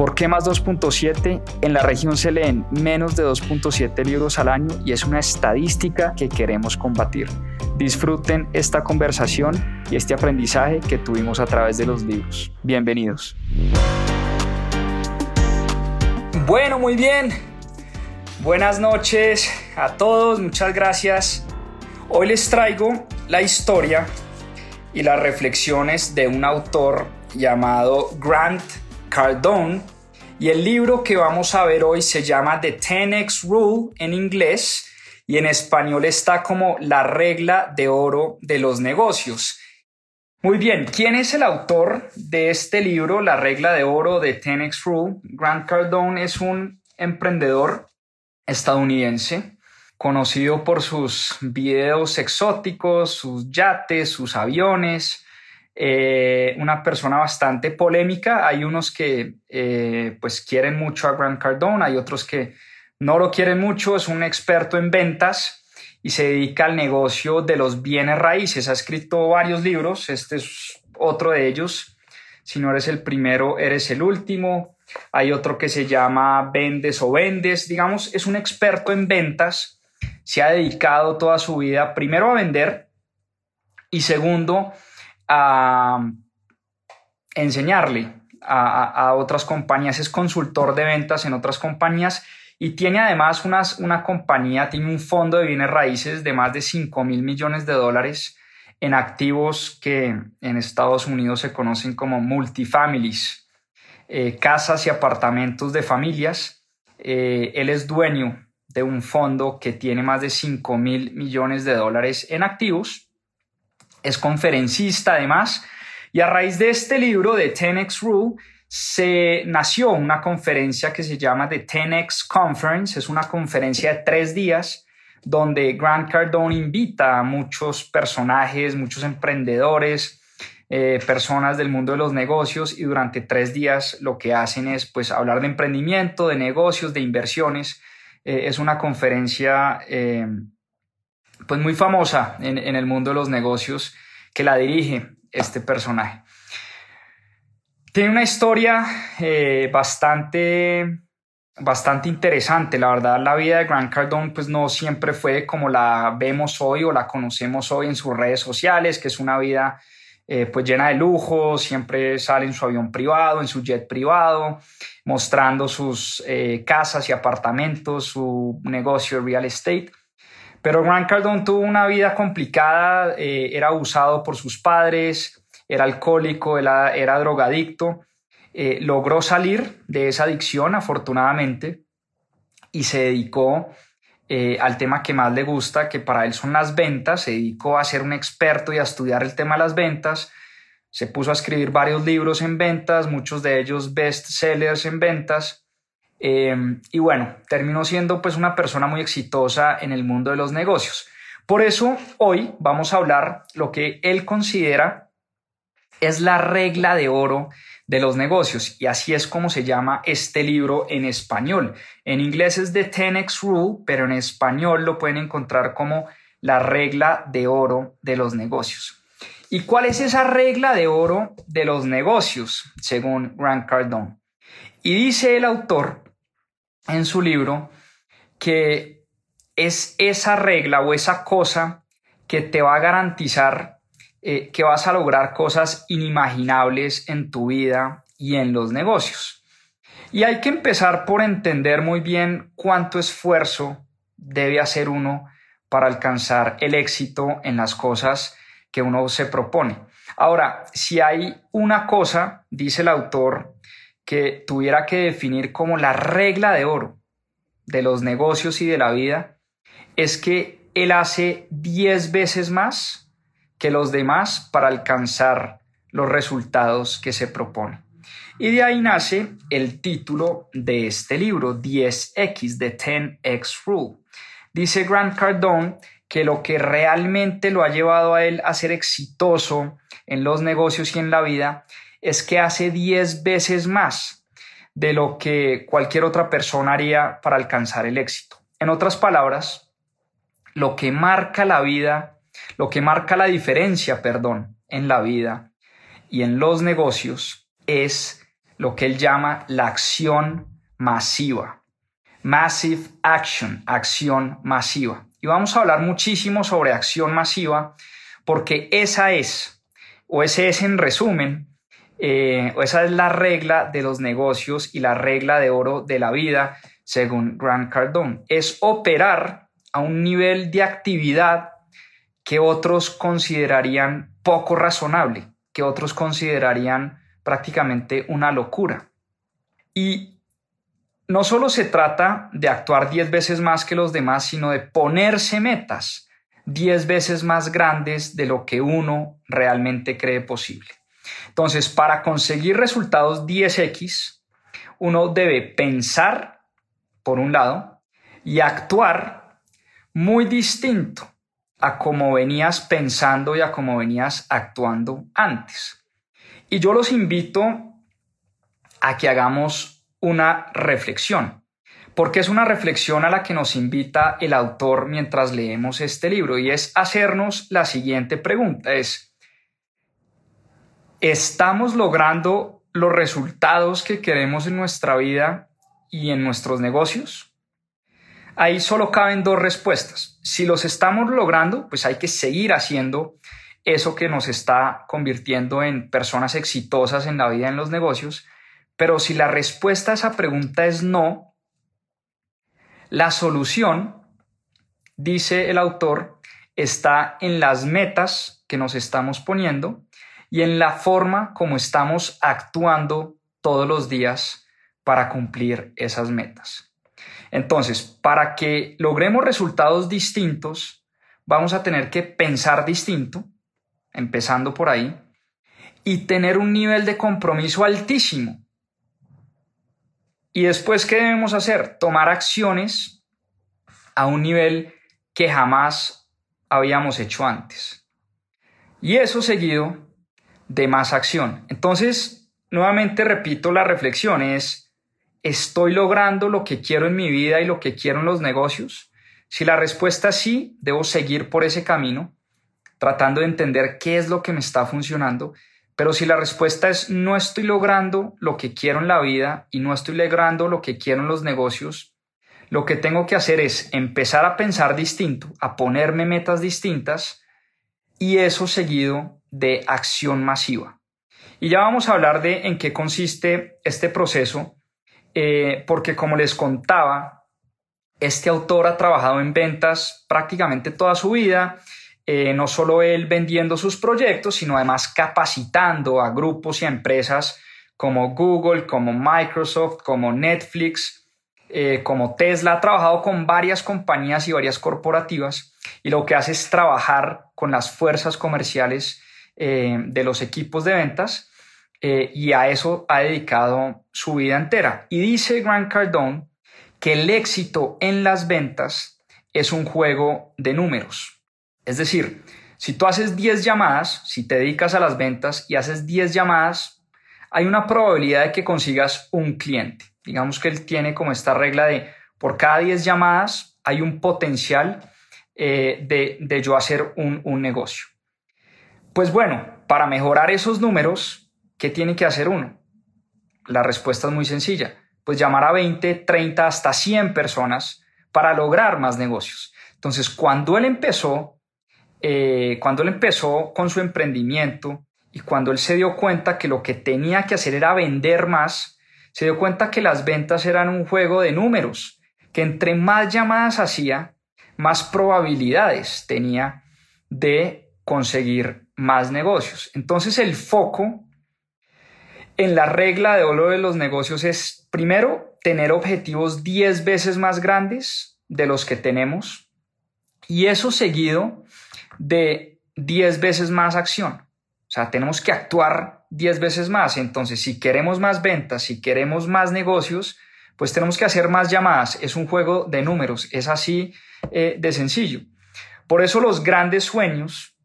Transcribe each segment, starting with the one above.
¿Por qué más 2.7? En la región se leen menos de 2.7 libros al año y es una estadística que queremos combatir. Disfruten esta conversación y este aprendizaje que tuvimos a través de los libros. Bienvenidos. Bueno, muy bien. Buenas noches a todos, muchas gracias. Hoy les traigo la historia y las reflexiones de un autor llamado Grant Cardone y el libro que vamos a ver hoy se llama The 10X Rule en inglés y en español está como la regla de oro de los negocios. Muy bien, ¿quién es el autor de este libro, La regla de oro de 10X Rule? Grant Cardone es un emprendedor estadounidense conocido por sus videos exóticos, sus yates, sus aviones, eh, una persona bastante polémica. Hay unos que eh, pues quieren mucho a Grant Cardone, hay otros que no lo quiere mucho, es un experto en ventas y se dedica al negocio de los bienes raíces. Ha escrito varios libros, este es otro de ellos. Si no eres el primero, eres el último. Hay otro que se llama Vendes o Vendes. Digamos, es un experto en ventas. Se ha dedicado toda su vida primero a vender y segundo a enseñarle a, otras compañías. Es consultor de ventas en otras compañías y tiene además una compañía, tiene un fondo de bienes raíces de más de 5 mil millones de dólares en activos que en Estados Unidos se conocen como multifamilies, eh, casas y apartamentos de familias. Eh, él es dueño de un fondo que tiene más de 5 mil millones de dólares en activos. Es conferencista además. Y a raíz de este libro de 10X Rule, se nació una conferencia que se llama The 10X Conference, es una conferencia de tres días donde Grant Cardone invita a muchos personajes, muchos emprendedores, eh, personas del mundo de los negocios y durante tres días lo que hacen es pues hablar de emprendimiento, de negocios, de inversiones. Eh, es una conferencia eh, pues muy famosa en el mundo de los negocios que la dirige este personaje. Tiene una historia eh, bastante, bastante interesante. La verdad, la vida de Grant Cardone pues no siempre fue como la vemos hoy o la conocemos hoy en sus redes sociales, que es una vida eh, pues llena de lujo, siempre sale en su avión privado, en su jet privado, mostrando sus eh, casas y apartamentos, su negocio de real estate. Pero Grant Cardone tuvo una vida complicada, era abusado por sus padres, era alcohólico, era, era drogadicto, eh, logró salir de esa adicción afortunadamente y se dedicó eh, al tema que más le gusta, que para él son las ventas, se dedicó a ser un experto y a estudiar el tema de las ventas, se puso a escribir varios libros en ventas, muchos de ellos best sellers en ventas, eh, y bueno, terminó siendo pues una persona muy exitosa en el mundo de los negocios. Por eso hoy vamos a hablar lo que él considera es la regla de oro de los negocios y así es como se llama este libro en español. En inglés es The 10X Rule, pero en español lo pueden encontrar como la regla de oro de los negocios. ¿Y cuál es esa regla de oro de los negocios, según Grant Cardone? Y dice el autor en su libro que es esa regla o esa cosa que te va a garantizar eh, que vas a lograr cosas inimaginables en tu vida y en los negocios. Y hay que empezar por entender muy bien cuánto esfuerzo debe hacer uno para alcanzar el éxito en las cosas que uno se propone. Ahora, si hay una cosa, dice el autor, que tuviera que definir como la regla de oro de los negocios y de la vida, es que él hace 10 veces más que los demás para alcanzar los resultados que se propone. Y de ahí nace el título de este libro, 10X, de 10X Rule. Dice Grant Cardone que lo que realmente lo ha llevado a él a ser exitoso en los negocios y en la vida es que hace 10 veces más de lo que cualquier otra persona haría para alcanzar el éxito. En otras palabras, lo que marca la vida, lo que marca la diferencia, perdón, en la vida y en los negocios es lo que él llama la acción masiva. Massive action, acción masiva. Y vamos a hablar muchísimo sobre acción masiva porque esa es, o ese es en resumen, eh, esa es la regla de los negocios y la regla de oro de la vida, según Grant Cardone. Es operar a un nivel de actividad que otros considerarían poco razonable, que otros considerarían prácticamente una locura. Y no solo se trata de actuar 10 veces más que los demás, sino de ponerse metas 10 veces más grandes de lo que uno realmente cree posible. Entonces, para conseguir resultados 10x, uno debe pensar, por un lado, y actuar muy distinto a como venías pensando y a como venías actuando antes. Y yo los invito a que hagamos una reflexión, porque es una reflexión a la que nos invita el autor mientras leemos este libro y es hacernos la siguiente pregunta, es, ¿estamos logrando los resultados que queremos en nuestra vida y en nuestros negocios? Ahí solo caben dos respuestas. Si los estamos logrando, pues hay que seguir haciendo eso que nos está convirtiendo en personas exitosas en la vida y en los negocios. Pero si la respuesta a esa pregunta es no, la solución, dice el autor, está en las metas que nos estamos poniendo y en la forma como estamos actuando todos los días para cumplir esas metas. Entonces, para que logremos resultados distintos, vamos a tener que pensar distinto, empezando por ahí, y tener un nivel de compromiso altísimo y después, ¿qué debemos hacer? Tomar acciones a un nivel que jamás habíamos hecho antes. Y eso seguido de más acción. Entonces, nuevamente repito la reflexión, es, ¿estoy logrando lo que quiero en mi vida y lo que quiero en los negocios? Si la respuesta es sí, debo seguir por ese camino, tratando de entender qué es lo que me está funcionando pero si la respuesta es no estoy logrando lo que quiero en la vida y no estoy logrando lo que quiero en los negocios, lo que tengo que hacer es empezar a pensar distinto, a ponerme metas distintas y eso seguido de acción masiva. Y ya vamos a hablar de en qué consiste este proceso, eh, porque como les contaba, este autor ha trabajado en ventas prácticamente toda su vida eh, no solo él vendiendo sus proyectos, sino además capacitando a grupos y a empresas como Google, como Microsoft, como Netflix, eh, como Tesla. Ha trabajado con varias compañías y varias corporativas y lo que hace es trabajar con las fuerzas comerciales eh, de los equipos de ventas y a eso ha dedicado su vida entera. Y dice Grant Cardone que el éxito en las ventas es un juego de números. Es decir, si tú haces 10 llamadas, si te dedicas a las ventas y haces 10 llamadas, hay una probabilidad de que consigas un cliente. Digamos que él tiene como esta regla de por cada 10 llamadas hay un potencial eh, de, yo hacer un, un negocio. Pues bueno, para mejorar esos números, ¿qué tiene que hacer uno? La respuesta es muy sencilla. Pues llamar a 20, 30, hasta 100 personas para lograr más negocios. Entonces, cuando él empezó, eh, cuando él empezó con su emprendimiento y cuando él se dio cuenta que lo que tenía que hacer era vender más, se dio cuenta que las ventas eran un juego de números, que entre más llamadas hacía, más probabilidades tenía de conseguir más negocios. Entonces el foco en la regla de oro de los negocios es, primero, tener objetivos 10 veces más grandes de los que tenemos y eso seguido de 10 veces más acción. O sea, tenemos que actuar 10 veces más. Entonces, si queremos más ventas, si queremos más negocios, pues tenemos que hacer más llamadas. Es un juego de números, es así eh, de sencillo. Por eso los grandes sueños,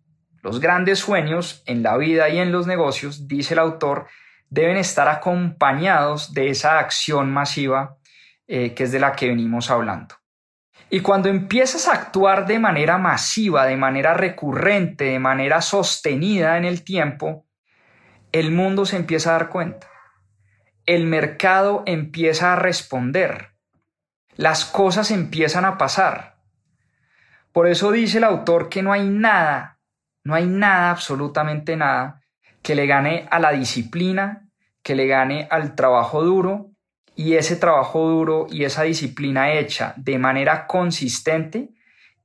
los grandes sueños en la vida y en los negocios, dice el autor, deben estar acompañados de esa acción masiva eh, que es de la que venimos hablando. Y cuando empiezas a actuar de manera masiva, de manera recurrente, de manera sostenida en el tiempo, el mundo se empieza a dar cuenta. El mercado empieza a responder. Las cosas empiezan a pasar. Por eso dice el autor que no hay nada, no hay nada, absolutamente nada, que le gane a la disciplina, que le gane al trabajo duro y ese trabajo duro y esa disciplina hecha de manera consistente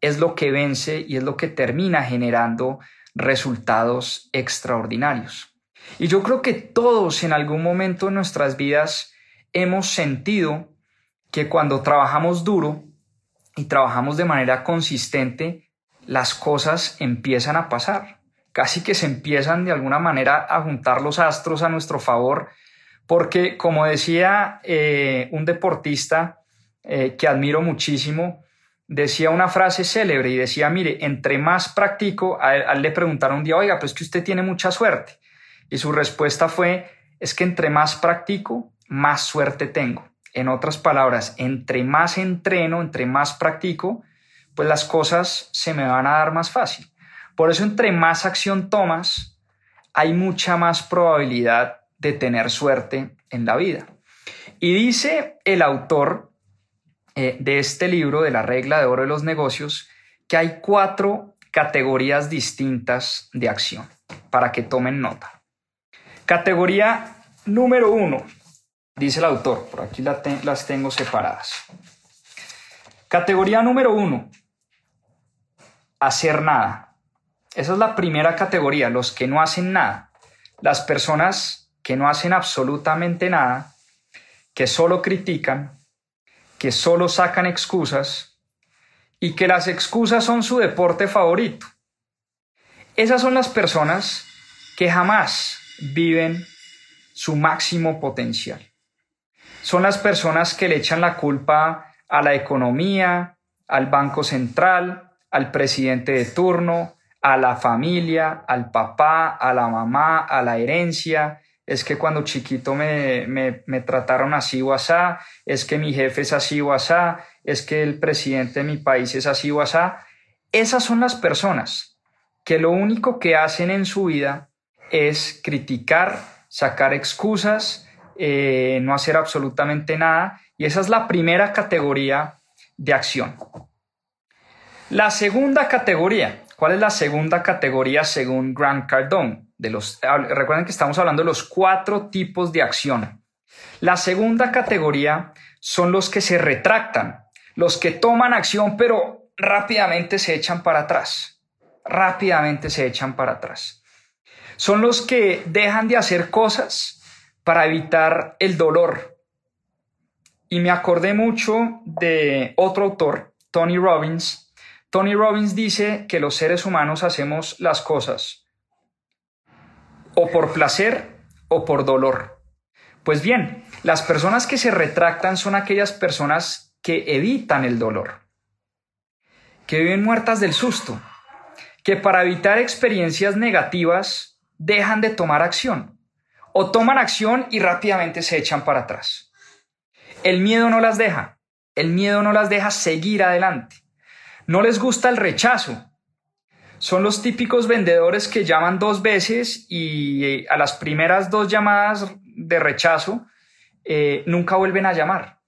es lo que vence y es lo que termina generando resultados extraordinarios. Y yo creo que todos en algún momento de nuestras vidas hemos sentido que cuando trabajamos duro y trabajamos de manera consistente, las cosas empiezan a pasar. Casi que se empiezan de alguna manera a juntar los astros a nuestro favor porque como decía eh, un deportista eh, que admiro muchísimo, decía una frase célebre y decía, mire, entre más practico, a le preguntaron un día, oiga, pues que usted tiene mucha suerte. Y su respuesta fue, es que entre más practico, más suerte tengo. En otras palabras, entre más entreno, entre más practico, pues las cosas se me van a dar más fácil. Por eso, entre más acción tomas, hay mucha más probabilidad de tener suerte en la vida. Y dice el autor eh, de este libro, de la regla de oro de los negocios, que hay cuatro categorías distintas de acción, para que tomen nota. Categoría número uno, dice el autor, por aquí las tengo separadas. Categoría número uno, hacer nada. Esa es la primera categoría, los que no hacen nada. Las personas que no hacen absolutamente nada, que solo critican, que solo sacan excusas y que las excusas son su deporte favorito. Esas son las personas que jamás viven su máximo potencial. Son las personas que le echan la culpa a la economía, al Banco Central, al presidente de turno, a la familia, al papá, a la mamá, a la herencia, es que cuando chiquito me, me, trataron así o asá, es que mi jefe es así o asá, es que el presidente de mi país es así o asá. Esas son las personas que lo único que hacen en su vida es criticar, sacar excusas, eh, no hacer absolutamente nada. Y esa es la primera categoría de acción. La segunda categoría, ¿cuál es la segunda categoría según Grant Cardone? los, recuerden que estamos hablando de los cuatro tipos de acción. La segunda categoría son los que se retractan, los que toman acción pero rápidamente se echan para atrás, rápidamente se echan para atrás. Son los que dejan de hacer cosas para evitar el dolor. Y me acordé mucho de otro autor, Tony Robbins. Tony Robbins dice que los seres humanos hacemos las cosas o por placer o por dolor. Pues bien, las personas que se retractan son aquellas personas que evitan el dolor, que viven muertas del susto, que para evitar experiencias negativas dejan de tomar acción o toman acción y rápidamente se echan para atrás. El miedo no las deja, el miedo no las deja seguir adelante. No les gusta el rechazo, son los típicos vendedores que llaman dos veces y eh, a las primeras dos llamadas de rechazo eh, nunca vuelven a llamar.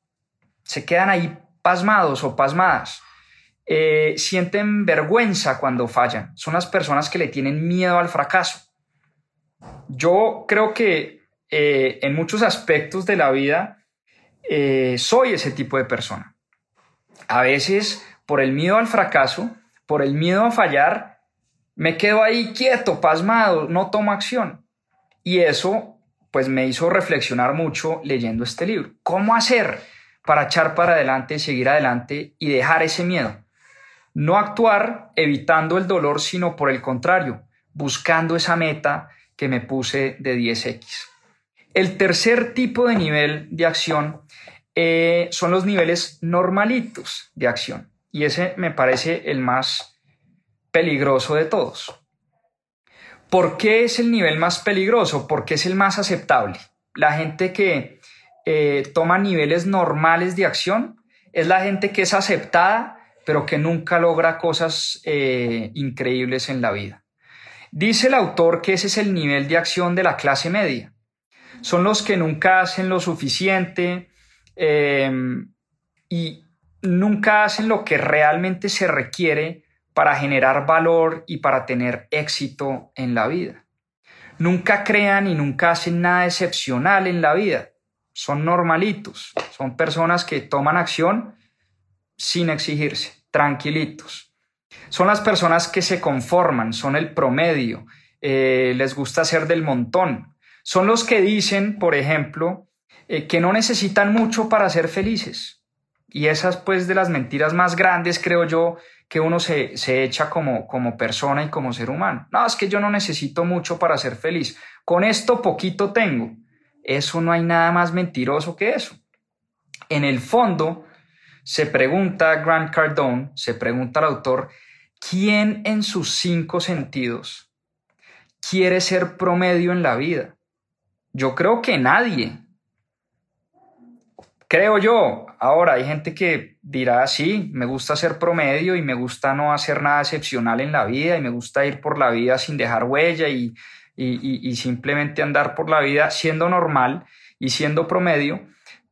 Se quedan ahí pasmados o pasmadas. Eh, sienten vergüenza cuando fallan. Son las personas que le tienen miedo al fracaso. Yo creo que en muchos aspectos de la vida soy ese tipo de persona. A veces, por el miedo al fracaso, por el miedo a fallar, me quedo ahí quieto, pasmado, no tomo acción. Y eso pues me hizo reflexionar mucho leyendo este libro. ¿Cómo hacer para echar para adelante, seguir adelante y dejar ese miedo? No actuar evitando el dolor, sino por el contrario, buscando esa meta que me puse de 10x. El tercer tipo de nivel de acción eh, son los niveles normalitos de acción. Y ese me parece el más peligroso de todos. ¿Por qué es el nivel más peligroso? Porque es el más aceptable. La gente que eh, toma niveles normales de acción es la gente que es aceptada, pero que nunca logra cosas eh, increíbles en la vida. Dice el autor que ese es el nivel de acción de la clase media. Son los que nunca hacen lo suficiente em, y nunca hacen lo que realmente se requiere para generar valor y para tener éxito en la vida. Nunca crean y nunca hacen nada excepcional en la vida. Son normalitos, son personas que toman acción sin exigirse, tranquilitos. Son las personas que se conforman, son el promedio, eh, les gusta ser del montón. Son los que dicen, por ejemplo, eh, que no necesitan mucho para ser felices. Y esas pues de las mentiras más grandes, creo yo, que uno se, se echa como, como persona y como ser humano. No, es que yo no necesito mucho para ser feliz. Con esto poquito tengo. Eso no hay nada más mentiroso que eso. En el fondo, se pregunta Grant Cardone, se pregunta el autor, ¿quién en sus cinco sentidos quiere ser promedio en la vida? Yo creo que nadie. Creo yo. Ahora hay gente que dirá, sí, me gusta ser promedio y me gusta no hacer nada excepcional en la vida y me gusta ir por la vida sin dejar huella y, y, simplemente andar por la vida siendo normal y siendo promedio.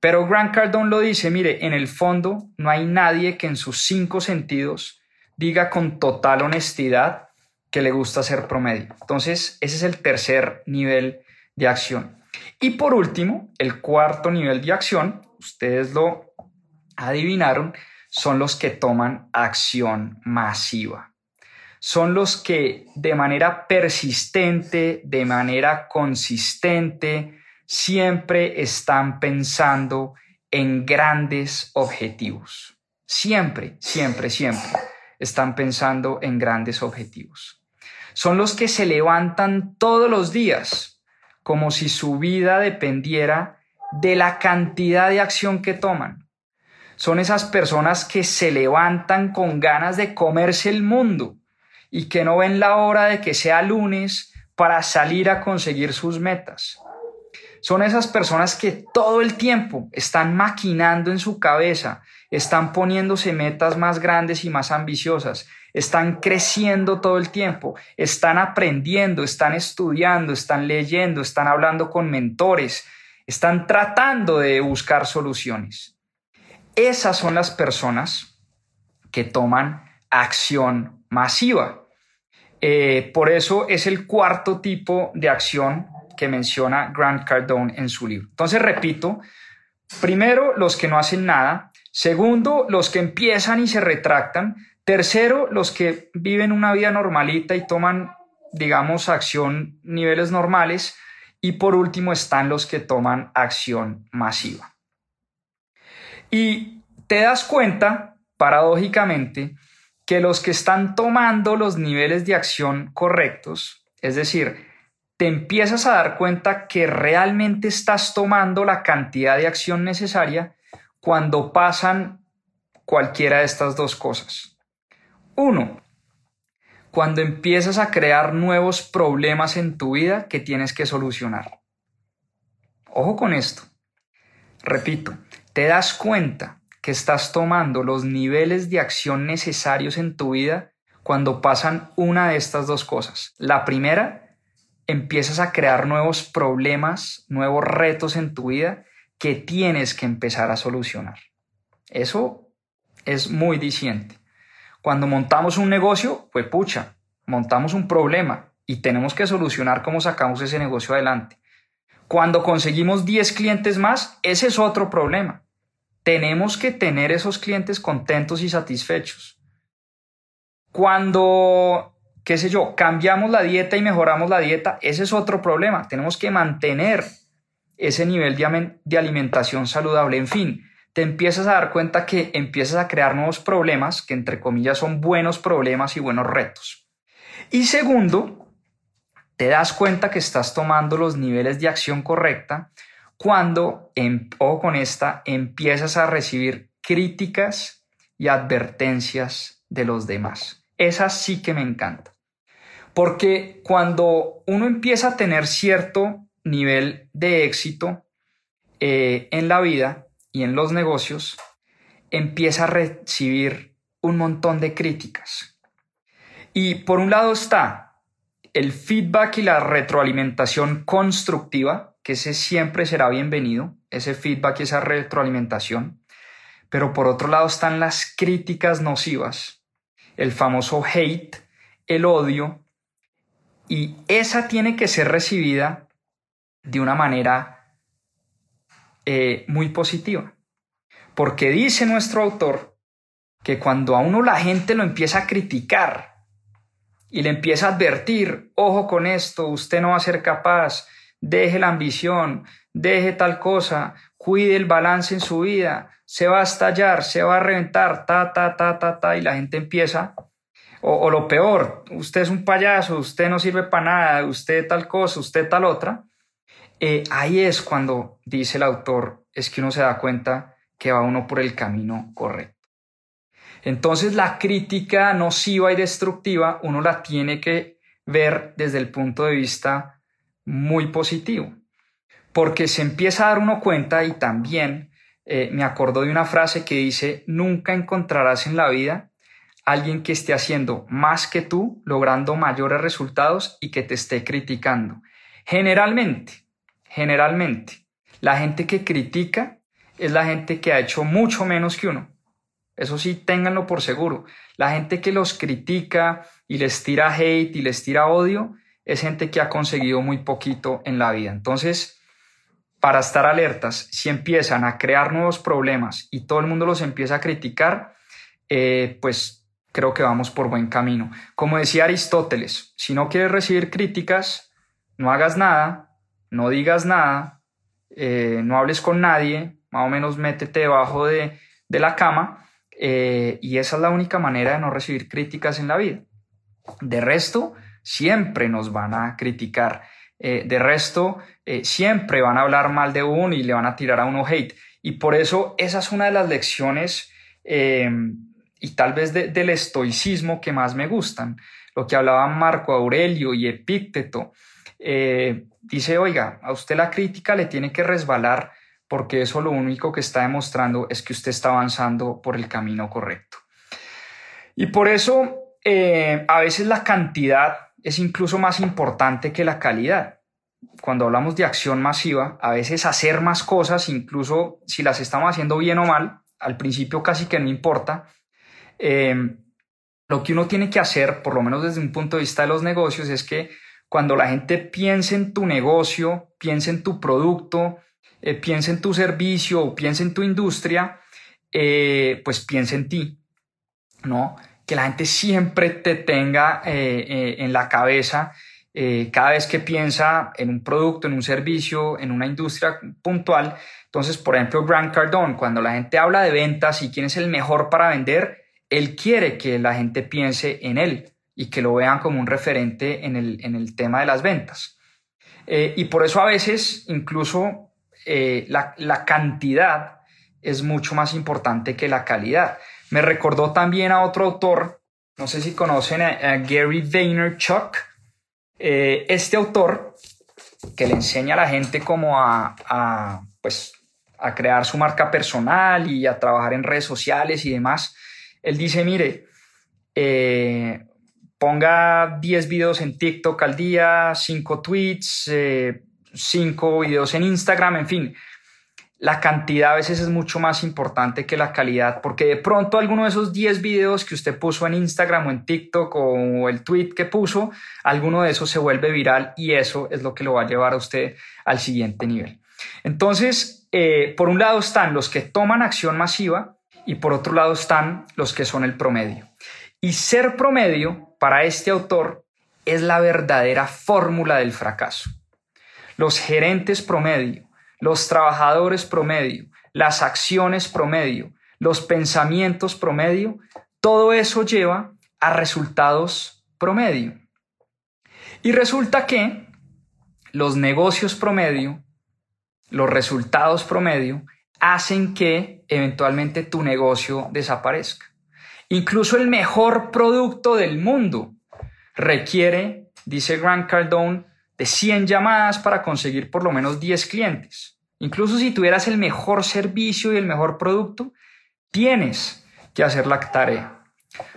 Pero Grant Cardone lo dice, mire, en el fondo no hay nadie que en sus cinco sentidos diga con total honestidad que le gusta ser promedio. Entonces, ese es el tercer nivel de acción. Y por último, el cuarto nivel de acción ustedes lo adivinaron, son los que toman acción masiva. Son los que de manera persistente, de manera consistente, siempre están pensando en grandes objetivos. Siempre, siempre, siempre están pensando en grandes objetivos. Son los que se levantan todos los días como si su vida dependiera de la cantidad de acción que toman. Son esas personas que se levantan con ganas de comerse el mundo y que no ven la hora de que sea lunes para salir a conseguir sus metas. Son esas personas que todo el tiempo están maquinando en su cabeza, están poniéndose metas más grandes y más ambiciosas, están creciendo todo el tiempo, están aprendiendo, están estudiando, están leyendo, están hablando con mentores, están tratando de buscar soluciones. Esas son las personas que toman acción masiva. Eh, por eso es el cuarto tipo de acción que menciona Grant Cardone en su libro. Entonces, repito, primero, los que no hacen nada. Segundo, los que empiezan y se retractan. Tercero, los que viven una vida normalita y toman, digamos, acción niveles normales. Y por último están los que toman acción masiva. Y te das cuenta, paradójicamente, que los que están tomando los niveles de acción correctos, es decir, te empiezas a dar cuenta que realmente estás tomando la cantidad de acción necesaria cuando pasan cualquiera de estas dos cosas. Uno, cuando empiezas a crear nuevos problemas en tu vida que tienes que solucionar. Ojo con esto. Repito, te das cuenta que estás tomando los niveles de acción necesarios en tu vida cuando pasan una de estas dos cosas. La primera, empiezas a crear nuevos problemas, nuevos retos en tu vida que tienes que empezar a solucionar. Eso es muy diciente. Cuando montamos un negocio, pues pucha, montamos un problema y tenemos que solucionar cómo sacamos ese negocio adelante. Cuando conseguimos 10 clientes más, ese es otro problema. Tenemos que tener esos clientes contentos y satisfechos. Cuando, qué sé yo, cambiamos la dieta y mejoramos la dieta, ese es otro problema. Tenemos que mantener ese nivel de alimentación saludable. En fin, te empiezas a dar cuenta que empiezas a crear nuevos problemas, que entre comillas son buenos problemas y buenos retos. Y segundo, te das cuenta que estás tomando los niveles de acción correcta cuando, em, o con esta, empiezas a recibir críticas y advertencias de los demás. Esa sí que me encanta. Porque cuando uno empieza a tener cierto nivel de éxito eh, en la vida y en los negocios, empieza a recibir un montón de críticas. Y por un lado está el feedback y la retroalimentación constructiva, que ese siempre será bienvenido, ese feedback y esa retroalimentación. Pero por otro lado están las críticas nocivas, el famoso hate, el odio, y esa tiene que ser recibida de una manera eh, muy positiva. Porque dice nuestro autor que cuando a uno la gente lo empieza a criticar y le empieza a advertir, ojo con esto, usted no va a ser capaz, deje la ambición, deje tal cosa, cuide el balance en su vida, se va a estallar, se va a reventar, ta, ta, ta, ta, ta, y la gente empieza, o, lo peor, usted es un payaso, usted no sirve para nada, usted tal cosa, usted tal otra, eh, ahí es cuando dice el autor, es que uno se da cuenta que va uno por el camino correcto. Entonces la crítica nociva y destructiva uno la tiene que ver desde el punto de vista muy positivo, porque se empieza a dar uno cuenta y también eh, me acordó de una frase que dice, nunca encontrarás en la vida alguien que esté haciendo más que tú, logrando mayores resultados y que te esté criticando. Generalmente, generalmente, la gente que critica es la gente que ha hecho mucho menos que uno. Eso sí, ténganlo por seguro. La gente que los critica y les tira hate y les tira odio es gente que ha conseguido muy poquito en la vida. Entonces, para estar alertas, si empiezan a crear nuevos problemas y todo el mundo los empieza a criticar, eh, pues creo que vamos por buen camino. Como decía Aristóteles, si no quieres recibir críticas, no hagas nada, no digas nada, eh, no hables con nadie, más o menos métete debajo de, la cama eh, y esa es la única manera de no recibir críticas en la vida. De resto, siempre nos van a criticar. Eh, de resto, siempre van a hablar mal de uno y le van a tirar a uno hate. Y por eso esa es una de las lecciones y tal vez del estoicismo que más me gustan. Lo que hablaban Marco Aurelio y Epícteto. dice, oiga, a usted la crítica le tiene que resbalar porque eso lo único que está demostrando es que usted está avanzando por el camino correcto. Y por eso eh, a veces la cantidad es incluso más importante que la calidad. Cuando hablamos de acción masiva, a veces hacer más cosas, incluso si las estamos haciendo bien o mal, al principio casi que no importa. Eh, lo que uno tiene que hacer, por lo menos desde un punto de vista de los negocios, es que cuando la gente piense en tu negocio, piense en tu producto, eh, piensa en tu servicio o piensa en tu industria, eh, pues piensa en ti, ¿no? Que la gente siempre te tenga en la cabeza cada vez que piensa en un producto, en un servicio, en una industria puntual. Entonces, por ejemplo, Grant Cardone, cuando la gente habla de ventas y quién es el mejor para vender, él quiere que la gente piense en él y que lo vean como un referente en el, en el tema de las ventas. y por eso a veces incluso eh, la, cantidad es mucho más importante que la calidad. Me recordó también a otro autor, no sé si conocen a, Gary Vaynerchuk, eh, este autor que le enseña a la gente cómo a, pues, a crear su marca personal y a trabajar en redes sociales y demás. Él dice, mire, eh, ponga 10 videos en TikTok al día, 5 tweets, cinco videos en Instagram, en fin. La cantidad a veces es mucho más importante que la calidad, porque de pronto alguno de esos 10 videos que usted puso en Instagram o en TikTok o el tweet que puso, alguno de esos se vuelve viral y eso es lo que lo va a llevar a usted al siguiente nivel. Entonces, eh, por un lado están los que toman acción masiva y por otro lado están los que son el promedio. Y ser promedio para este autor es la verdadera fórmula del fracaso los gerentes promedio, los trabajadores promedio, las acciones promedio, los pensamientos promedio, todo eso lleva a resultados promedio. Y resulta que los negocios promedio, los resultados promedio, hacen que eventualmente tu negocio desaparezca. Incluso el mejor producto del mundo requiere, dice Grant Cardone, de 100 llamadas para conseguir por lo menos 10 clientes. Incluso si tuvieras el mejor servicio y el mejor producto, tienes que hacer la tarea.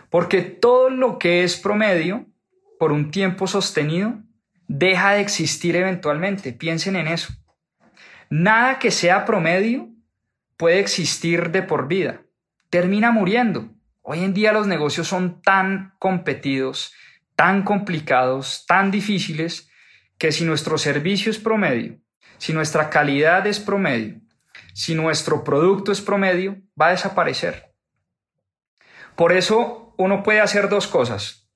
Porque todo lo que es promedio, por un tiempo sostenido, deja de existir eventualmente. Piensen en eso. Nada que sea promedio puede existir de por vida. Termina muriendo. Hoy en día los negocios son tan competidos, tan complicados, tan difíciles, que si nuestro servicio es promedio, si nuestra calidad es promedio, si nuestro producto es promedio, va a desaparecer. Por eso uno puede hacer dos cosas.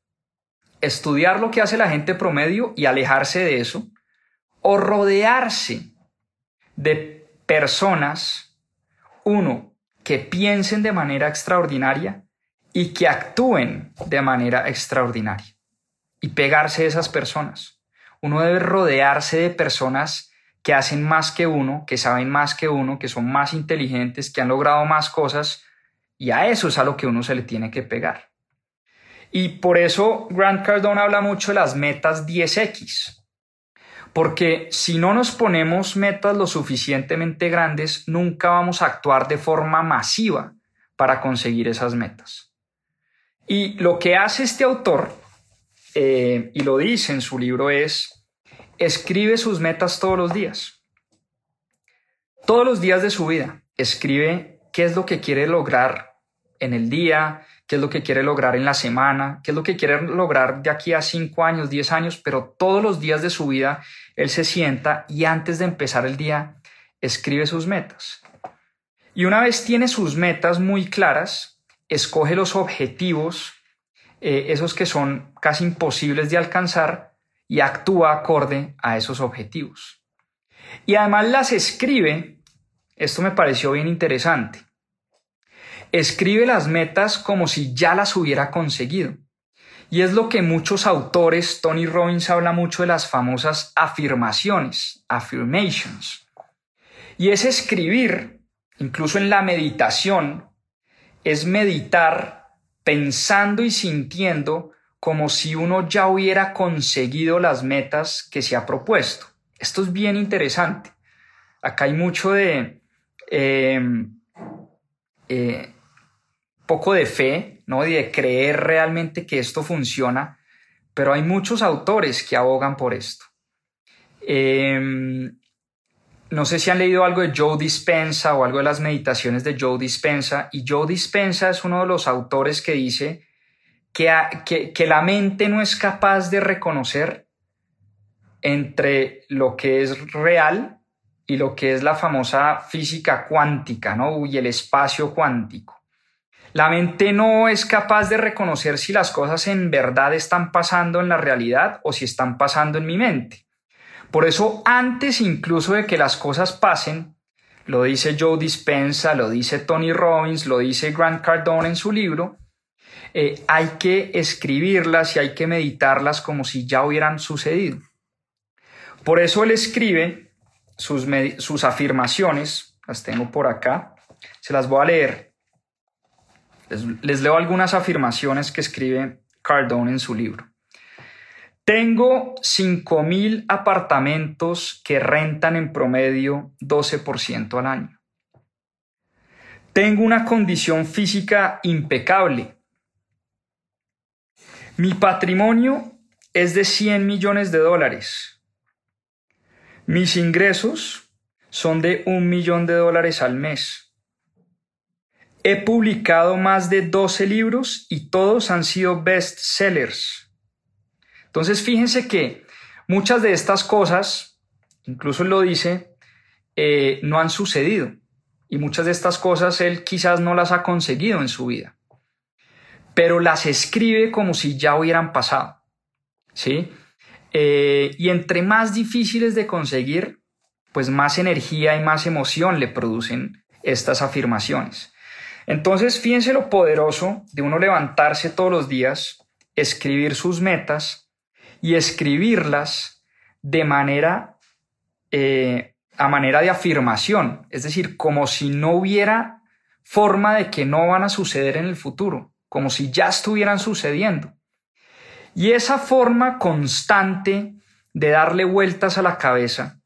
Estudiar lo que hace la gente promedio y alejarse de eso, o rodearse de personas, uno, que piensen de manera extraordinaria y que actúen de manera extraordinaria y pegarse de esas personas. Uno debe rodearse de personas que hacen más que uno, que saben más que uno, que son más inteligentes, que han logrado más cosas y a eso es a lo que uno se le tiene que pegar. Y por eso Grant Cardone habla mucho de las metas 10X. Porque si no nos ponemos metas lo suficientemente grandes, nunca vamos a actuar de forma masiva para conseguir esas metas. Y lo que hace este autor, eh, y lo dice en su libro, es escribe sus metas todos los días. Todos los días de su vida. Escribe qué es lo que quiere lograr en el día, qué es lo que quiere lograr en la semana, qué es lo que quiere lograr de aquí a cinco años, diez años, pero todos los días de su vida él se sienta y antes de empezar el día escribe sus metas. Y una vez tiene sus metas muy claras, escoge los objetivos, eh, esos que son casi imposibles de alcanzar, y actúa acorde a esos objetivos. Y además las escribe, esto me pareció bien interesante, escribe las metas como si ya las hubiera conseguido. Y es lo que muchos autores, Tony Robbins habla mucho de las famosas afirmaciones, affirmations. Y es escribir, incluso en la meditación, es meditar pensando y sintiendo como si uno ya hubiera conseguido las metas que se ha propuesto. Esto es bien interesante. Acá hay mucho de em, eh, poco de fe, ¿no? Y de creer realmente que esto funciona, pero hay muchos autores que abogan por esto. Em, no sé si han leído algo de Joe Dispensa o algo de las meditaciones de Joe Dispensa, y Joe Dispensa es uno de los autores que dice que, que, la mente no es capaz de reconocer entre lo que es real y lo que es la famosa física cuántica, ¿no? Y el espacio cuántico. La mente no es capaz de reconocer si las cosas en verdad están pasando en la realidad o si están pasando en mi mente. Por eso, antes incluso de que las cosas pasen, lo dice Joe Dispensa, lo dice Tony Robbins, lo dice Grant Cardone en su libro, eh, hay que escribirlas y hay que meditarlas como si ya hubieran sucedido. Por eso él escribe sus, sus afirmaciones, las tengo por acá, se las voy a leer. Les, leo algunas afirmaciones que escribe Cardone en su libro. Tengo 5.000 apartamentos que rentan en promedio 12% al año. Tengo una condición física impecable. Mi patrimonio es de 100 millones de dólares. Mis ingresos son de un millón de dólares al mes. He publicado más de 12 libros y todos han sido best sellers. Entonces, fíjense que muchas de estas cosas, incluso él lo dice, eh, no han sucedido. Y muchas de estas cosas él quizás no las ha conseguido en su vida. Pero las escribe como si ya hubieran pasado. ¿Sí? Eh, y entre más difíciles de conseguir, pues más energía y más emoción le producen estas afirmaciones. Entonces, fíjense lo poderoso de uno levantarse todos los días, escribir sus metas, y escribirlas de manera, eh, a manera de afirmación, es decir, como si no hubiera forma de que no van a suceder en el futuro. como si ya estuvieran sucediendo. Y esa forma constante de darle vueltas a la cabeza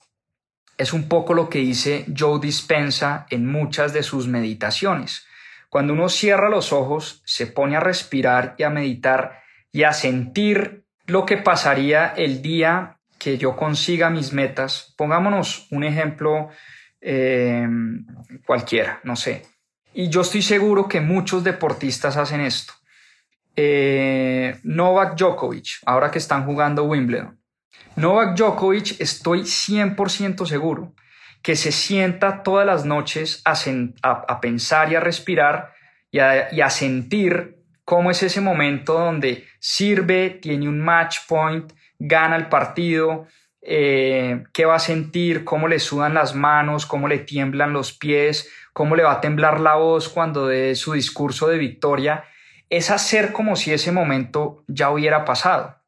es un poco lo que dice Joe Dispensa en muchas de sus meditaciones. Cuando uno cierra los ojos, se pone a respirar y a meditar y a sentir lo que pasaría el día que yo consiga mis metas. Pongámonos un ejemplo eh, cualquiera, no sé. Y yo estoy seguro que muchos deportistas hacen esto. Eh, Novak Djokovic, ahora que están jugando Wimbledon. Novak Djokovic, estoy 100% seguro que se sienta todas las noches a, pensar y a respirar y a, sentir cómo es ese momento donde sirve, tiene un match point, gana el partido, eh, qué va a sentir, cómo le sudan las manos, cómo le tiemblan los pies, cómo le va a temblar la voz cuando dé su discurso de victoria, es hacer como si ese momento ya hubiera pasado.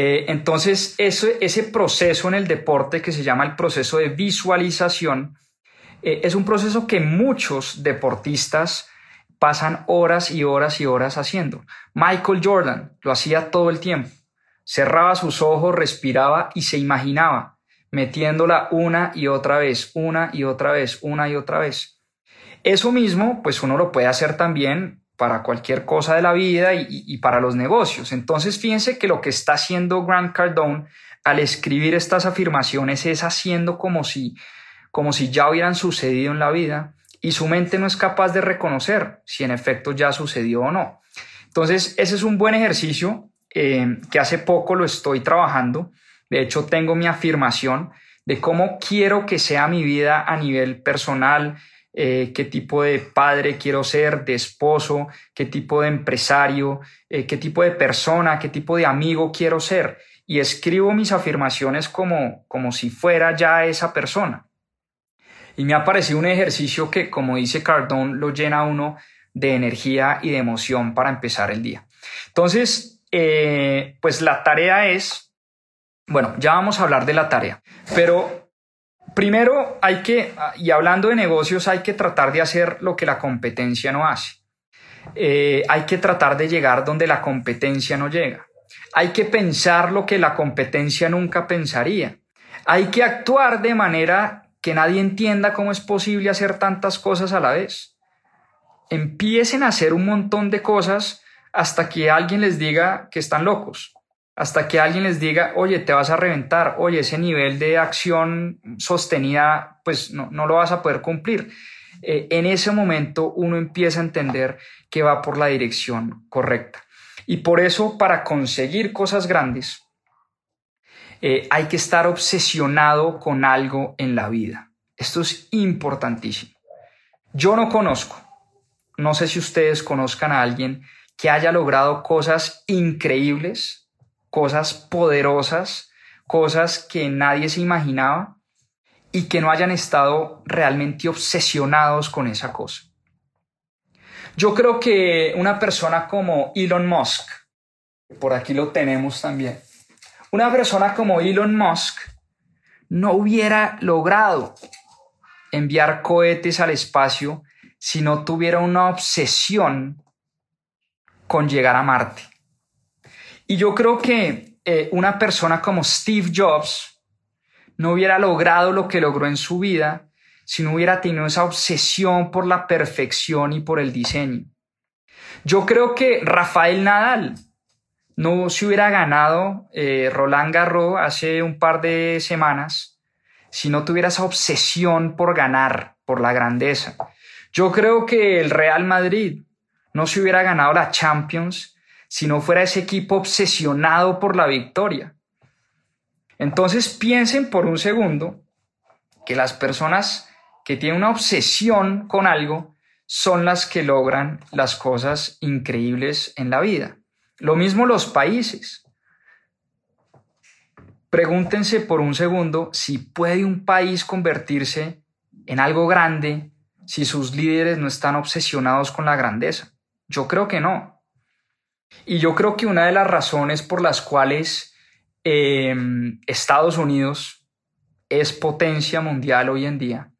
Eh, entonces, ese proceso en el deporte que se llama el proceso de visualización eh, es un proceso que muchos deportistas pasan horas y horas y horas haciendo. Michael Jordan lo hacía todo el tiempo. Cerraba sus ojos, respiraba y se imaginaba metiéndola una y otra vez, una y otra vez, una y otra vez. Eso mismo, pues uno lo puede hacer también para cualquier cosa de la vida y, para los negocios. Entonces, fíjense que lo que está haciendo Grant Cardone al escribir estas afirmaciones es haciendo como si, como si ya hubieran sucedido en la vida y su mente no es capaz de reconocer si en efecto ya sucedió o no. Entonces, ese es un buen ejercicio eh, que hace poco lo estoy trabajando. De hecho, tengo mi afirmación de cómo quiero que sea mi vida a nivel personal, eh, qué tipo de padre quiero ser, de esposo, qué tipo de empresario, eh, qué tipo de persona, qué tipo de amigo quiero ser. Y escribo mis afirmaciones como, como si fuera ya esa persona. Y me ha parecido un ejercicio que, como dice Cardone, lo llena uno de energía y de emoción para empezar el día. Entonces, eh, pues la tarea es, bueno, ya vamos a hablar de la tarea, pero Primero hay que, y hablando de negocios, hay que tratar de hacer lo que la competencia no hace. Eh, hay que tratar de llegar donde la competencia no llega. Hay que pensar lo que la competencia nunca pensaría. Hay que actuar de manera que nadie entienda cómo es posible hacer tantas cosas a la vez. Empiecen a hacer un montón de cosas hasta que alguien les diga que están locos hasta que alguien les diga, oye, te vas a reventar, oye, ese nivel de acción sostenida, pues no, lo vas a poder cumplir. Eh, en ese momento uno empieza a entender que va por la dirección correcta. Y por eso, para conseguir cosas grandes, eh, hay que estar obsesionado con algo en la vida. Esto es importantísimo. Yo no conozco, no sé si ustedes conozcan a alguien que haya logrado cosas increíbles cosas poderosas, cosas que nadie se imaginaba y que no hayan estado realmente obsesionados con esa cosa. Yo creo que una persona como Elon Musk, por aquí lo tenemos también, una persona como Elon Musk no hubiera logrado enviar cohetes al espacio si no tuviera una obsesión con llegar a Marte. Y yo creo que eh, una persona como Steve Jobs no hubiera logrado lo que logró en su vida si no hubiera tenido esa obsesión por la perfección y por el diseño. Yo creo que Rafael Nadal no se hubiera ganado eh, Roland Garros hace un par de semanas si no tuviera esa obsesión por ganar, por la grandeza. Yo creo que el Real Madrid no se hubiera ganado la Champions si no fuera ese equipo obsesionado por la victoria. Entonces piensen por un segundo que las personas que tienen una obsesión con algo son las que logran las cosas increíbles en la vida. Lo mismo los países. Pregúntense por un segundo si puede un país convertirse en algo grande si sus líderes no están obsesionados con la grandeza. Yo creo que no. Y yo creo que una de las razones por las cuales em, Estados Unidos es potencia mundial hoy en día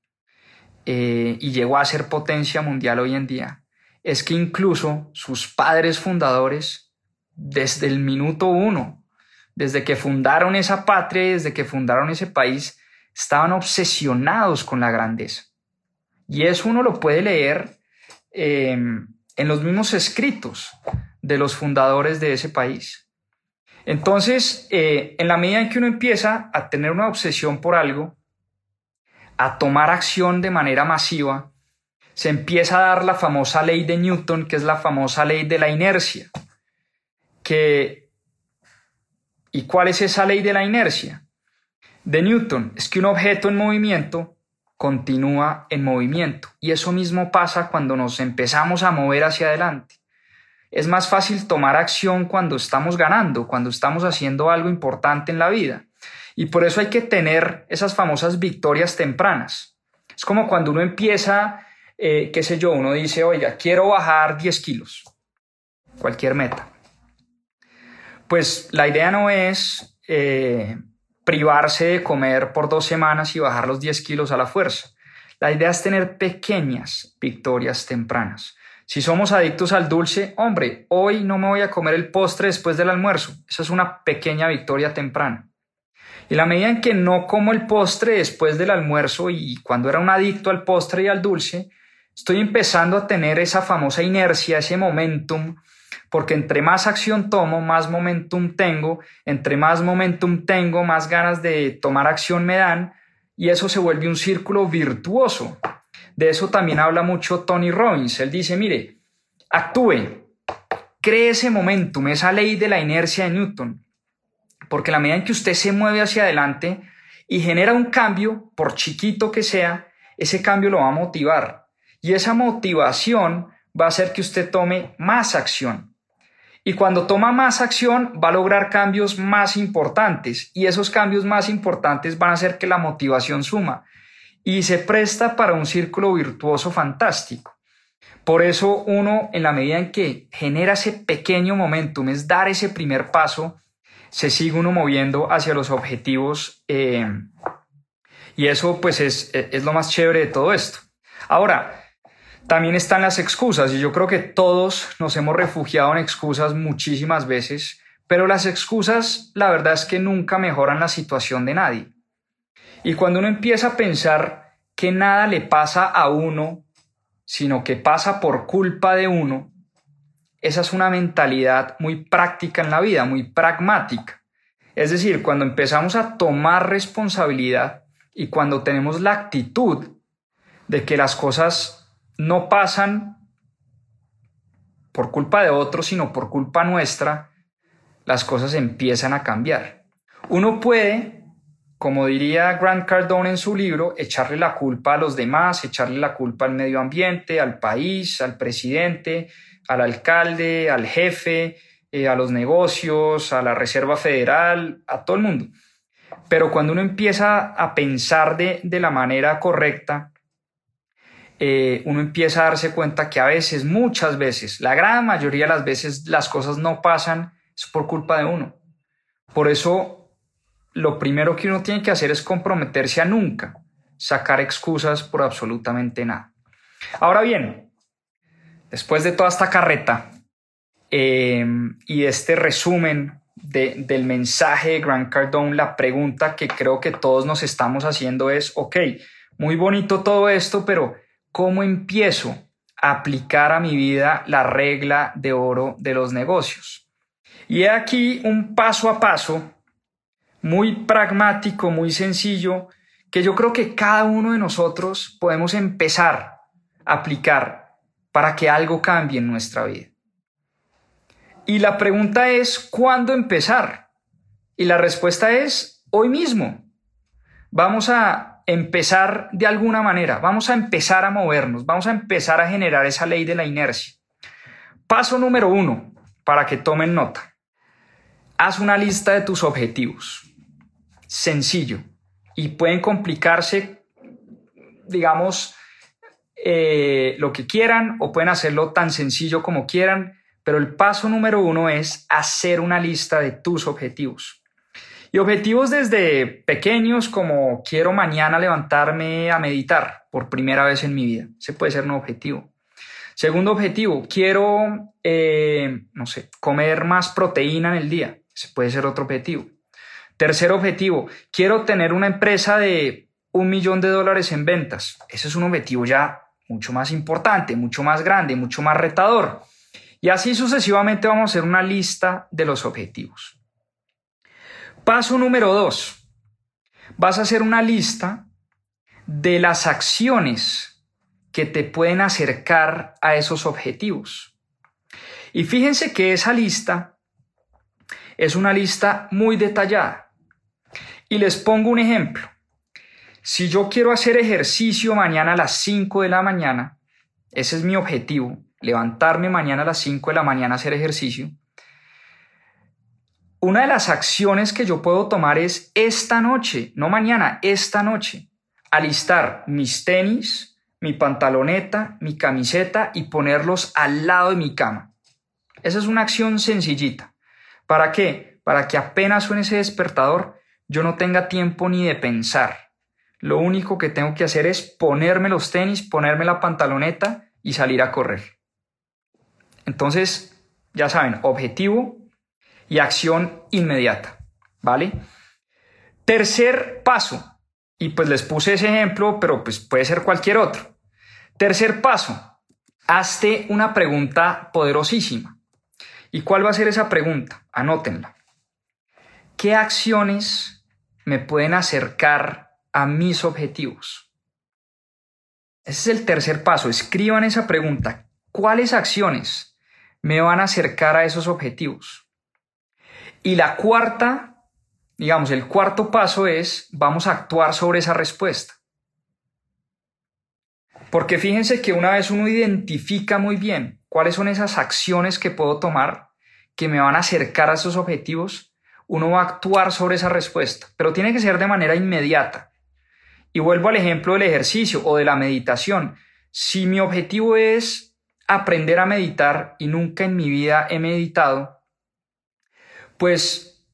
eh, y llegó a ser potencia mundial hoy en día es que incluso sus padres fundadores, desde el minuto uno, desde que fundaron esa patria, desde que fundaron ese país, estaban obsesionados con la grandeza. Y eso uno lo puede leer em, en los mismos escritos de los fundadores de ese país. Entonces, eh, en la medida en que uno empieza a tener una obsesión por algo, a tomar acción de manera masiva, se empieza a dar la famosa ley de Newton, que es la famosa ley de la inercia. ¿Y cuál es esa ley de la inercia? De Newton es que un objeto en movimiento continúa en movimiento. Y eso mismo pasa cuando nos empezamos a mover hacia adelante. Es más fácil tomar acción cuando estamos ganando, cuando estamos haciendo algo importante en la vida. Y por eso hay que tener esas famosas victorias tempranas. Es como cuando uno empieza, eh, qué sé yo, uno dice, oiga, quiero bajar 10 kilos, cualquier meta. Pues la idea no es eh, privarse de comer por dos semanas y bajar los 10 kilos a la fuerza. La idea es tener pequeñas victorias tempranas. Si somos adictos al dulce, hombre, hoy no me voy a comer el postre después del almuerzo. Esa es una pequeña victoria temprana. Y la medida en que no como el postre después del almuerzo y cuando era un adicto al postre y al dulce, estoy empezando a tener esa famosa inercia, ese momentum porque entre más acción tomo, más momentum tengo, entre más momentum tengo, más ganas de tomar acción me dan, y eso se vuelve un círculo virtuoso. De eso también habla mucho Tony Robbins. Él dice, mire, actúe, cree ese momentum, esa ley de la inercia de Newton, porque la medida en que usted se mueve hacia adelante y genera un cambio, por chiquito que sea, ese cambio lo va a motivar. Y esa motivación va a hacer que usted tome más acción. Y cuando toma más acción va a lograr cambios más importantes y esos cambios más importantes van a hacer que la motivación suma y se presta para un círculo virtuoso fantástico. Por eso uno, en la medida en que genera ese pequeño momentum, es dar ese primer paso, se sigue uno moviendo hacia los objetivos eh, y eso pues es, es lo más chévere de todo esto. Ahora, también están las excusas y yo creo que todos nos hemos refugiado en excusas muchísimas veces, pero las excusas la verdad es que nunca mejoran la situación de nadie. Y cuando uno empieza a pensar que nada le pasa a uno, sino que pasa por culpa de uno, esa es una mentalidad muy práctica en la vida, muy pragmática. Es decir, cuando empezamos a tomar responsabilidad y cuando tenemos la actitud de que las cosas no pasan por culpa de otros, sino por culpa nuestra, las cosas empiezan a cambiar. Uno puede, como diría Grant Cardone en su libro, echarle la culpa a los demás, echarle la culpa al medio ambiente, al país, al presidente, al alcalde, al jefe, eh, a los negocios, a la Reserva Federal, a todo el mundo. Pero cuando uno empieza a pensar de, de la manera correcta, eh, uno empieza a darse cuenta que a veces, muchas veces, la gran mayoría de las veces las cosas no pasan es por culpa de uno. Por eso, lo primero que uno tiene que hacer es comprometerse a nunca sacar excusas por absolutamente nada. Ahora bien, después de toda esta carreta em, y este resumen del mensaje de Grant Cardone, la pregunta que creo que todos nos estamos haciendo es, ok, muy bonito todo esto, pero ¿Cómo empiezo a aplicar a mi vida la regla de oro de los negocios? Y aquí un paso a paso muy pragmático, muy sencillo, que yo creo que cada uno de nosotros podemos empezar a aplicar para que algo cambie en nuestra vida. Y la pregunta es, ¿cuándo empezar? Y la respuesta es, hoy mismo. Vamos a empezar de alguna manera, vamos a empezar a movernos, vamos a empezar a generar esa ley de la inercia. Paso número uno, para que tomen nota. Haz una lista de tus objetivos. Sencillo. Y pueden complicarse, digamos, eh, lo que quieran o pueden hacerlo tan sencillo como quieran, pero el paso número uno es hacer una lista de tus objetivos. Y objetivos desde pequeños como quiero mañana levantarme a meditar por primera vez en mi vida. Ese puede ser un objetivo. Segundo objetivo, quiero, eh, no sé, comer más proteína en el día. Ese puede ser otro objetivo. Tercer objetivo, quiero tener una empresa de un millón de dólares en ventas. Ese es un objetivo ya mucho más importante, mucho más grande, mucho más retador. Y así sucesivamente vamos a hacer una lista de los objetivos. Paso número dos. Vas a hacer una lista de las acciones que te pueden acercar a esos objetivos. Y fíjense que esa lista es una lista muy detallada. Y les pongo un ejemplo. Si yo quiero hacer ejercicio mañana a las 5 de la mañana, ese es mi objetivo, levantarme mañana a las 5 de la mañana a hacer ejercicio, una de las acciones que yo puedo tomar es esta noche, no mañana, esta noche, alistar mis tenis, mi pantaloneta, mi camiseta y ponerlos al lado de mi cama. Esa es una acción sencillita. ¿Para qué? Para que apenas suene ese despertador, yo no tenga tiempo ni de pensar lo único que tengo que hacer es ponerme los tenis, ponerme la pantaloneta y salir a correr. Entonces, ya saben, objetivo y acción inmediata, ¿vale? Tercer paso, y pues les puse ese ejemplo, pero pues puede ser cualquier otro. Tercer paso, hazte una pregunta poderosísima. ¿Y cuál va a ser esa pregunta? Anótenla. ¿Qué acciones me pueden acercar a mis objetivos? Ese es el tercer paso. Escriban esa pregunta. ¿Cuáles acciones me van a acercar a esos objetivos? Y la cuarta, digamos, el cuarto paso es, vamos a actuar sobre esa respuesta. Porque fíjense que una vez uno identifica muy bien cuáles son esas acciones que puedo tomar que me van a acercar a esos objetivos, uno va a actuar sobre esa respuesta, pero tiene que ser de manera inmediata. Y vuelvo al ejemplo del ejercicio o de la meditación. Si mi objetivo es aprender a meditar y nunca en mi vida he meditado, pues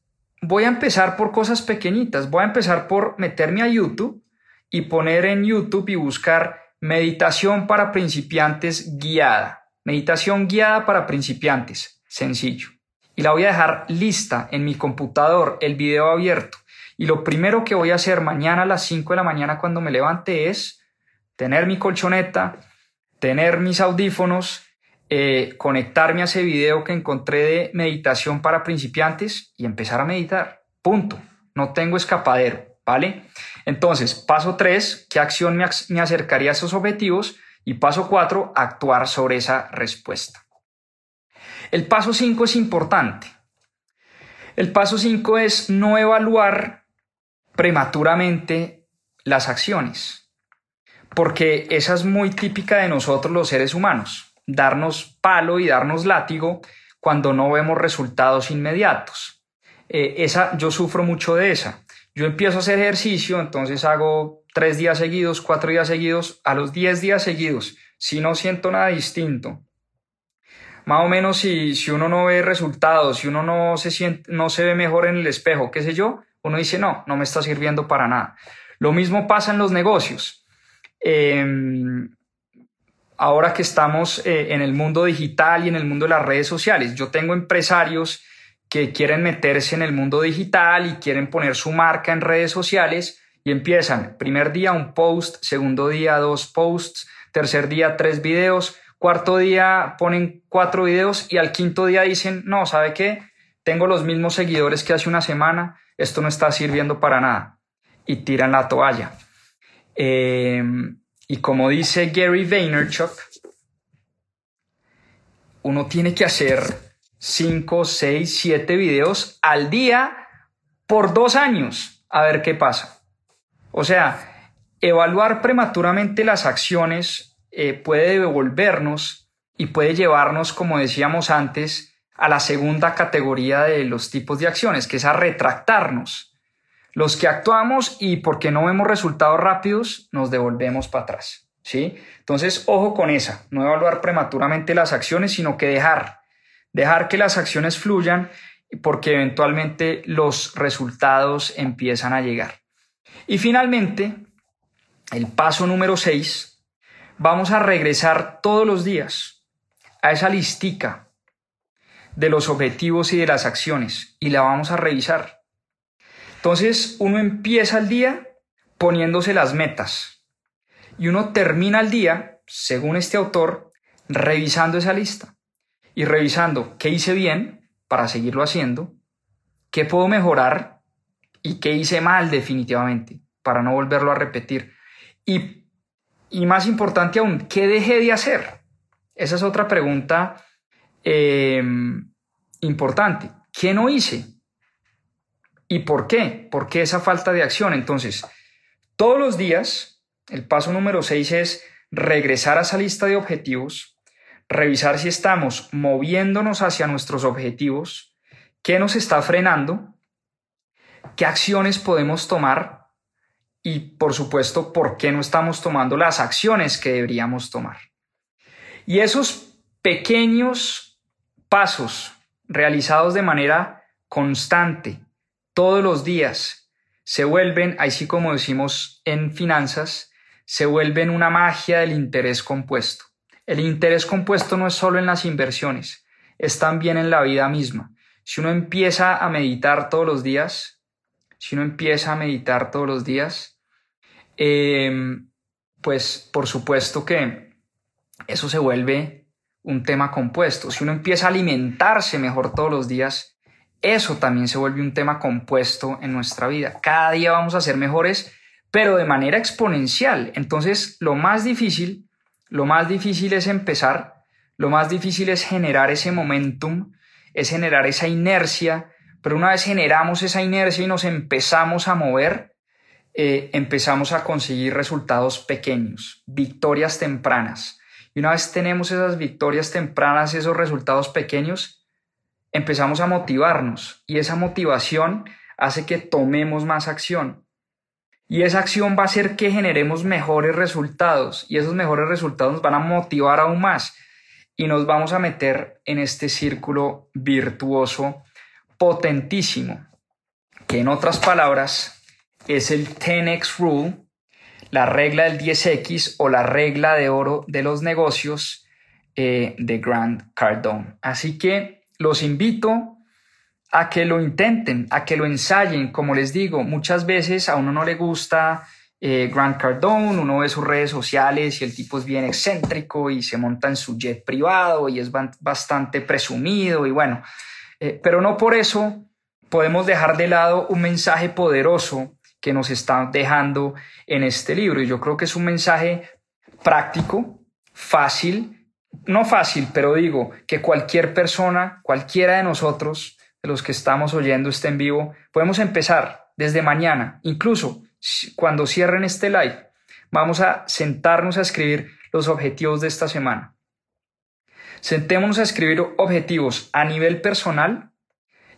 voy a empezar por cosas pequeñitas. Voy a empezar por meterme a YouTube y poner en YouTube y buscar meditación para principiantes guiada. Meditación guiada para principiantes. Sencillo. Y la voy a dejar lista en mi computador, el video abierto. Y lo primero que voy a hacer mañana a las 5 de la mañana cuando me levante es tener mi colchoneta, tener mis audífonos, eh, conectarme a ese video que encontré de meditación para principiantes y empezar a meditar. Punto. No tengo escapadero, ¿vale? Entonces, paso 3, ¿qué acción me, acercaría a esos objetivos? Y paso 4, actuar sobre esa respuesta. El paso 5 es importante. El paso 5 es no evaluar prematuramente las acciones, porque esa es muy típica de nosotros los seres humanos, darnos palo y darnos látigo cuando no vemos resultados inmediatos. Eh, esa, yo sufro mucho de esa. Yo empiezo a hacer ejercicio, entonces hago tres días seguidos, cuatro días seguidos, a los diez días seguidos, si no siento nada distinto, más o menos si, si uno no ve resultados, si uno no se, siente, no se ve mejor en el espejo, qué sé yo, uno dice, no, no me está sirviendo para nada. Lo mismo pasa en los negocios. Em, ahora que estamos eh, en el mundo digital y en el mundo de las redes sociales, yo tengo empresarios que quieren meterse en el mundo digital y quieren poner su marca en redes sociales y empiezan, primer día un post, segundo día dos posts, tercer día tres videos, cuarto día ponen cuatro videos y al quinto día dicen, no, ¿sabe qué? Tengo los mismos seguidores que hace una semana, esto no está sirviendo para nada y tiran la toalla. Em, y como dice Gary Vaynerchuk, uno tiene que hacer 5, 6, 7 videos al día por dos años a ver qué pasa. O sea, evaluar prematuramente las acciones eh, puede devolvernos y puede llevarnos, como decíamos antes, a la segunda categoría de los tipos de acciones, que es a retractarnos. Los que actuamos y porque no vemos resultados rápidos, nos devolvemos para atrás. ¿sí? Entonces, ojo con esa, no evaluar prematuramente las acciones, sino que dejar, dejar que las acciones fluyan porque eventualmente los resultados empiezan a llegar. Y finalmente, el paso número 6, vamos a regresar todos los días a esa listica de los objetivos y de las acciones y la vamos a revisar. Entonces uno empieza el día poniéndose las metas y uno termina el día, según este autor, revisando esa lista y revisando qué hice bien para seguirlo haciendo, qué puedo mejorar y qué hice mal definitivamente para no volverlo a repetir. Y, y más importante aún, ¿qué dejé de hacer? Esa es otra pregunta em, importante. ¿Qué no hice? ¿Y por qué? ¿Por qué esa falta de acción? Entonces, todos los días, el paso número 6 es regresar a esa lista de objetivos, revisar si estamos moviéndonos hacia nuestros objetivos, qué nos está frenando, qué acciones podemos tomar y, por supuesto, por qué no estamos tomando las acciones que deberíamos tomar. Y esos pequeños pasos realizados de manera constante, todos los días, se vuelven, así como decimos en finanzas, se vuelven una magia del interés compuesto. El interés compuesto no es solo en las inversiones, es también en la vida misma. Si uno empieza a meditar todos los días, si uno empieza a meditar todos los días, em, pues por supuesto que eso se vuelve un tema compuesto. Si uno empieza a alimentarse mejor todos los días, eso también se vuelve un tema compuesto en nuestra vida. Cada día vamos a ser mejores, pero de manera exponencial. Entonces, lo más difícil, lo más difícil es empezar, lo más difícil es generar ese momentum, es generar esa inercia, pero una vez generamos esa inercia y nos empezamos a mover, eh, empezamos a conseguir resultados pequeños, victorias tempranas. Y una vez tenemos esas victorias tempranas, esos resultados pequeños, empezamos a motivarnos y esa motivación hace que tomemos más acción. Y esa acción va a hacer que generemos mejores resultados y esos mejores resultados nos van a motivar aún más y nos vamos a meter en este círculo virtuoso potentísimo, que en otras palabras es el 10x rule la regla del 10X o la regla de oro de los negocios eh, de Grant Cardone. Así que los invito a que lo intenten, a que lo ensayen. Como les digo, muchas veces a uno no le gusta eh, Grant Cardone, uno ve sus redes sociales y el tipo es bien excéntrico y se monta en su jet privado y es bastante presumido y bueno, eh, pero no por eso podemos dejar de lado un mensaje poderoso que nos está dejando en este libro. Y yo creo que es un mensaje práctico, fácil, no fácil, pero digo que cualquier persona, cualquiera de nosotros, de los que estamos oyendo este en vivo, podemos empezar desde mañana, incluso cuando cierren este live, vamos a sentarnos a escribir los objetivos de esta semana. Sentémonos a escribir objetivos a nivel personal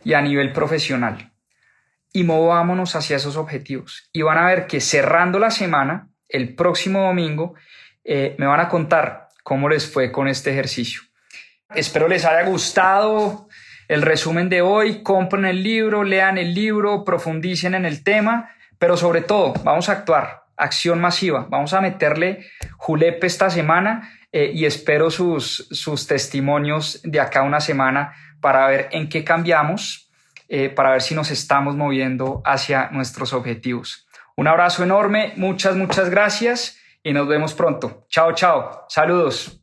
y a nivel profesional y movámonos hacia esos objetivos. Y van a ver que cerrando la semana, el próximo domingo, eh, me van a contar cómo les fue con este ejercicio. Espero les haya gustado el resumen de hoy. Compren el libro, lean el libro, profundicen en el tema, pero sobre todo vamos a actuar, acción masiva. Vamos a meterle julepe esta semana eh, y espero sus, sus testimonios de acá una semana para ver en qué cambiamos, eh, para ver si nos estamos moviendo hacia nuestros objetivos. Un abrazo enorme, muchas, muchas gracias y nos vemos pronto. Chao, chao. Saludos.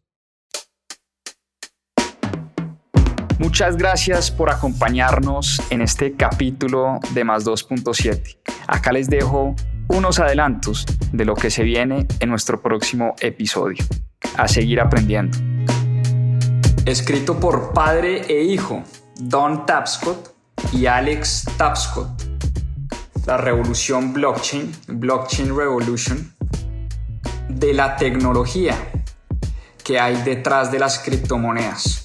Muchas gracias por acompañarnos en este capítulo de Más 2.7. Acá les dejo unos adelantos de lo que se viene en nuestro próximo episodio. A seguir aprendiendo. Escrito por padre e hijo, Don Tapscott y Alex Tapscott, la revolución blockchain, blockchain revolution, de la tecnología que hay detrás de las criptomonedas.